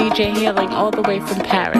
DJ hailing all the way from Paris.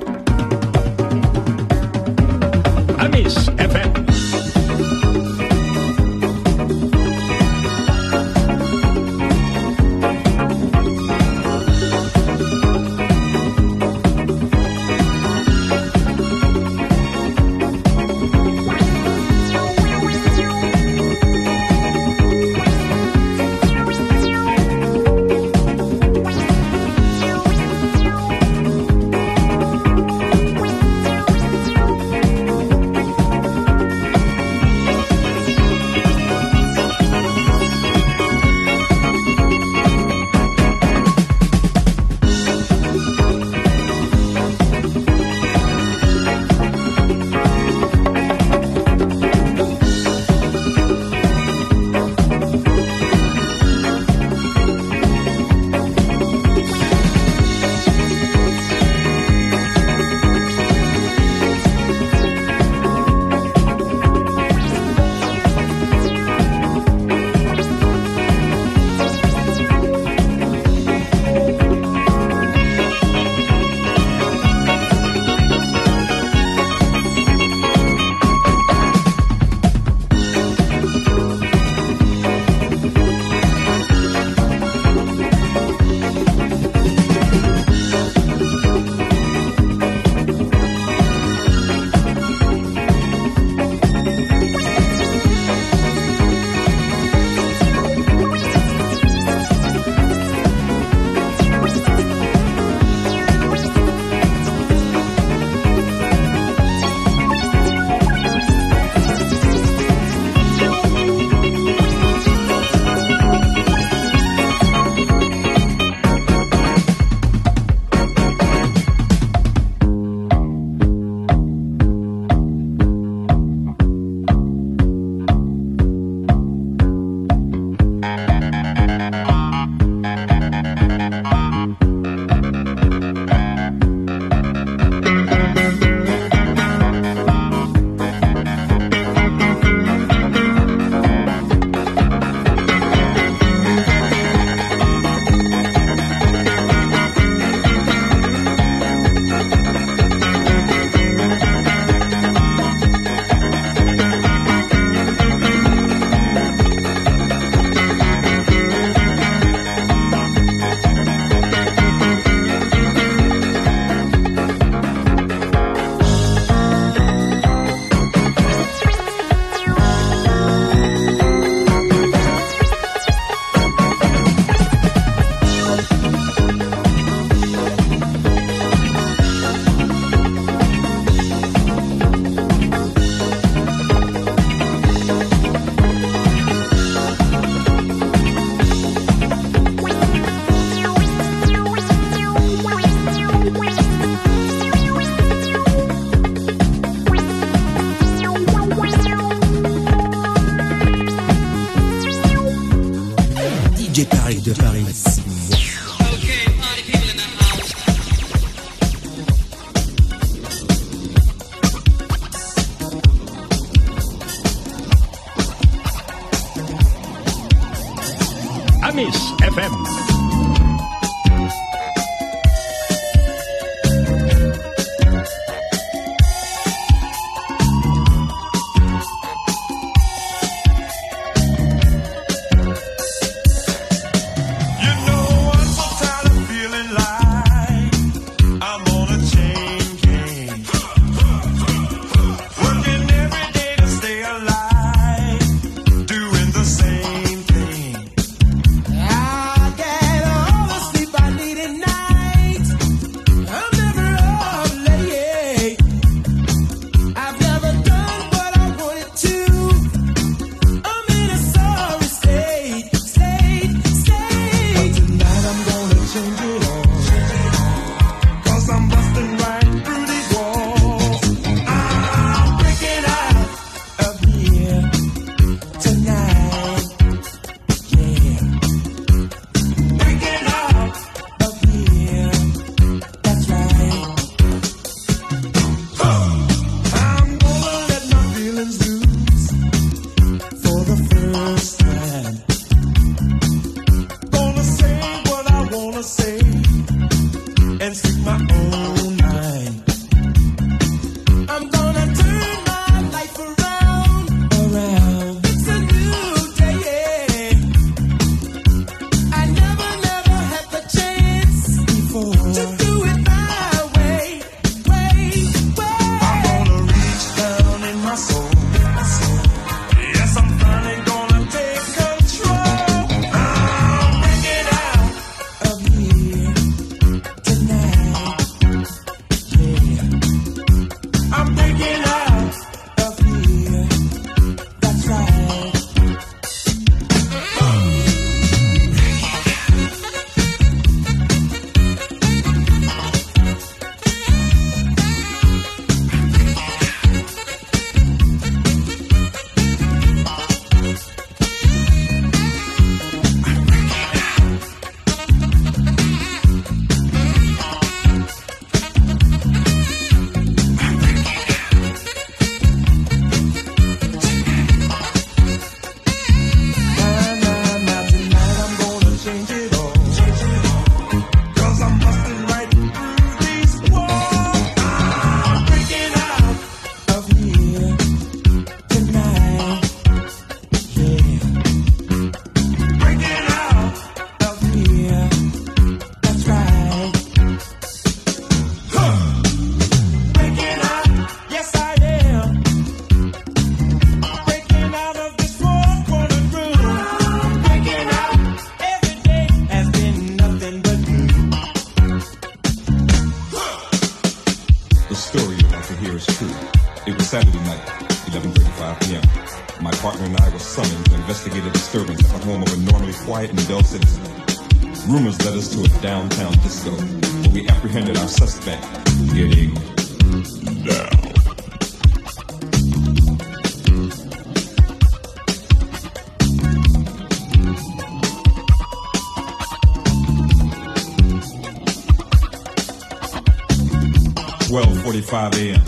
5 a.m.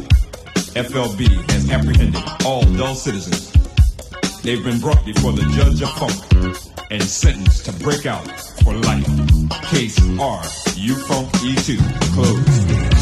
FLB has apprehended all dull citizens. They've been brought before the judge of funk and sentenced to break out for life. Case R, U Funk E2, closed.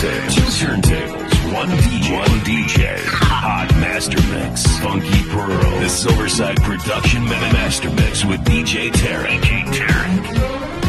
turntables. Two turntables. One DJ. One DJ. Hot Master Mix. Funky Pearl. The Silverside Production Meta Master Mix with DJ Tarek. DJ Tarek.